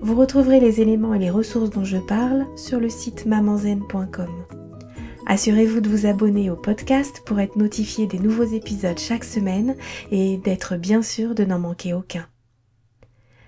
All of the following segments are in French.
Vous retrouverez les éléments et les ressources dont je parle sur le site mamanzen.com. Assurez-vous de vous abonner au podcast pour être notifié des nouveaux épisodes chaque semaine et d'être bien sûr de n'en manquer aucun.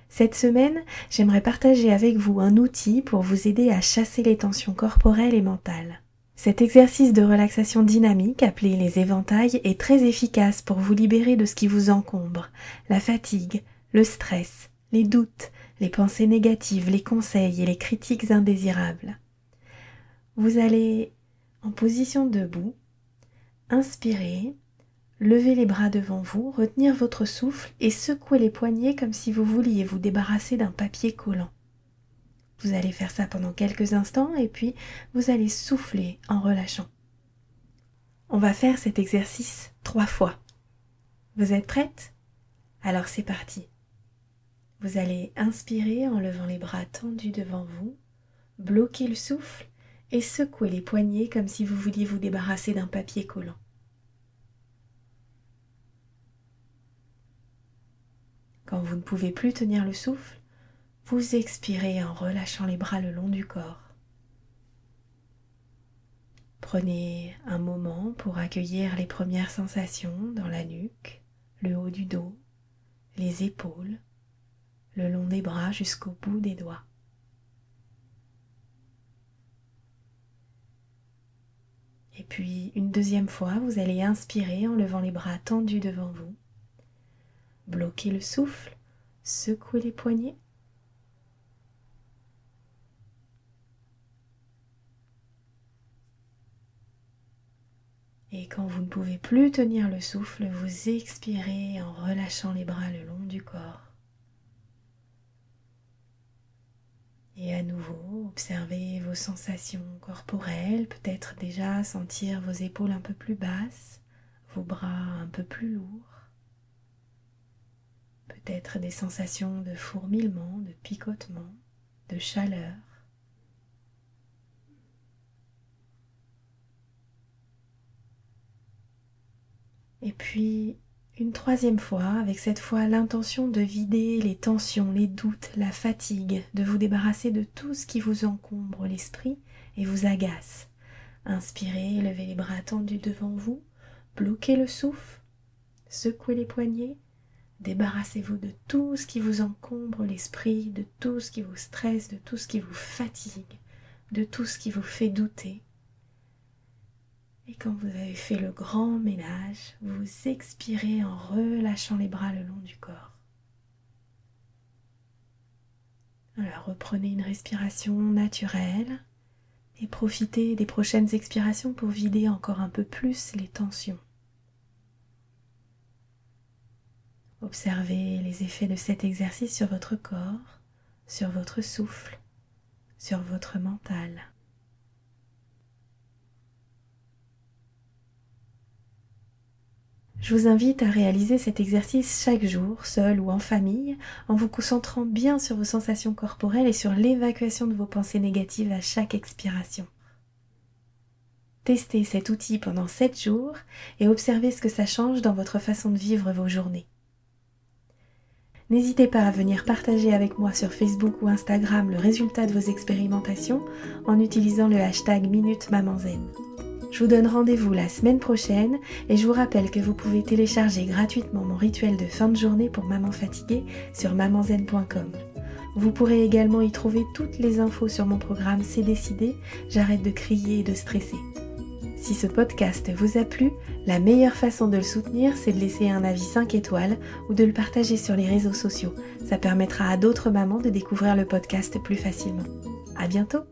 Cette semaine, j'aimerais partager avec vous un outil pour vous aider à chasser les tensions corporelles et mentales. Cet exercice de relaxation dynamique appelé les éventails est très efficace pour vous libérer de ce qui vous encombre, la fatigue, le stress, les doutes, les pensées négatives, les conseils et les critiques indésirables. Vous allez, en position debout, inspirer, lever les bras devant vous, retenir votre souffle et secouer les poignets comme si vous vouliez vous débarrasser d'un papier collant. Vous allez faire ça pendant quelques instants et puis vous allez souffler en relâchant. On va faire cet exercice trois fois. Vous êtes prête? Alors c'est parti. Vous allez inspirer en levant les bras tendus devant vous, bloquer le souffle et secouer les poignets comme si vous vouliez vous débarrasser d'un papier collant. Quand vous ne pouvez plus tenir le souffle, vous expirez en relâchant les bras le long du corps. Prenez un moment pour accueillir les premières sensations dans la nuque, le haut du dos, les épaules, le long des bras jusqu'au bout des doigts. Et puis une deuxième fois, vous allez inspirer en levant les bras tendus devant vous. Bloquez le souffle, secouez les poignets. Et quand vous ne pouvez plus tenir le souffle, vous expirez en relâchant les bras le long du corps. Et à nouveau, observez vos sensations corporelles, peut-être déjà sentir vos épaules un peu plus basses, vos bras un peu plus lourds, peut-être des sensations de fourmillement, de picotement, de chaleur. Et puis une troisième fois, avec cette fois l'intention de vider les tensions, les doutes, la fatigue, de vous débarrasser de tout ce qui vous encombre l'esprit et vous agace. Inspirez, levez les bras tendus devant vous, bloquez le souffle, secouez les poignets, débarrassez-vous de tout ce qui vous encombre l'esprit, de tout ce qui vous stresse, de tout ce qui vous fatigue, de tout ce qui vous fait douter et quand vous avez fait le grand ménage, vous expirez en relâchant les bras le long du corps. Alors reprenez une respiration naturelle et profitez des prochaines expirations pour vider encore un peu plus les tensions. Observez les effets de cet exercice sur votre corps, sur votre souffle, sur votre mental. Je vous invite à réaliser cet exercice chaque jour, seul ou en famille, en vous concentrant bien sur vos sensations corporelles et sur l'évacuation de vos pensées négatives à chaque expiration. Testez cet outil pendant 7 jours et observez ce que ça change dans votre façon de vivre vos journées. N'hésitez pas à venir partager avec moi sur Facebook ou Instagram le résultat de vos expérimentations en utilisant le hashtag Minute je vous donne rendez-vous la semaine prochaine et je vous rappelle que vous pouvez télécharger gratuitement mon rituel de fin de journée pour maman fatiguée sur mamanzen.com. Vous pourrez également y trouver toutes les infos sur mon programme C'est décidé, j'arrête de crier et de stresser. Si ce podcast vous a plu, la meilleure façon de le soutenir, c'est de laisser un avis 5 étoiles ou de le partager sur les réseaux sociaux. Ça permettra à d'autres mamans de découvrir le podcast plus facilement. À bientôt!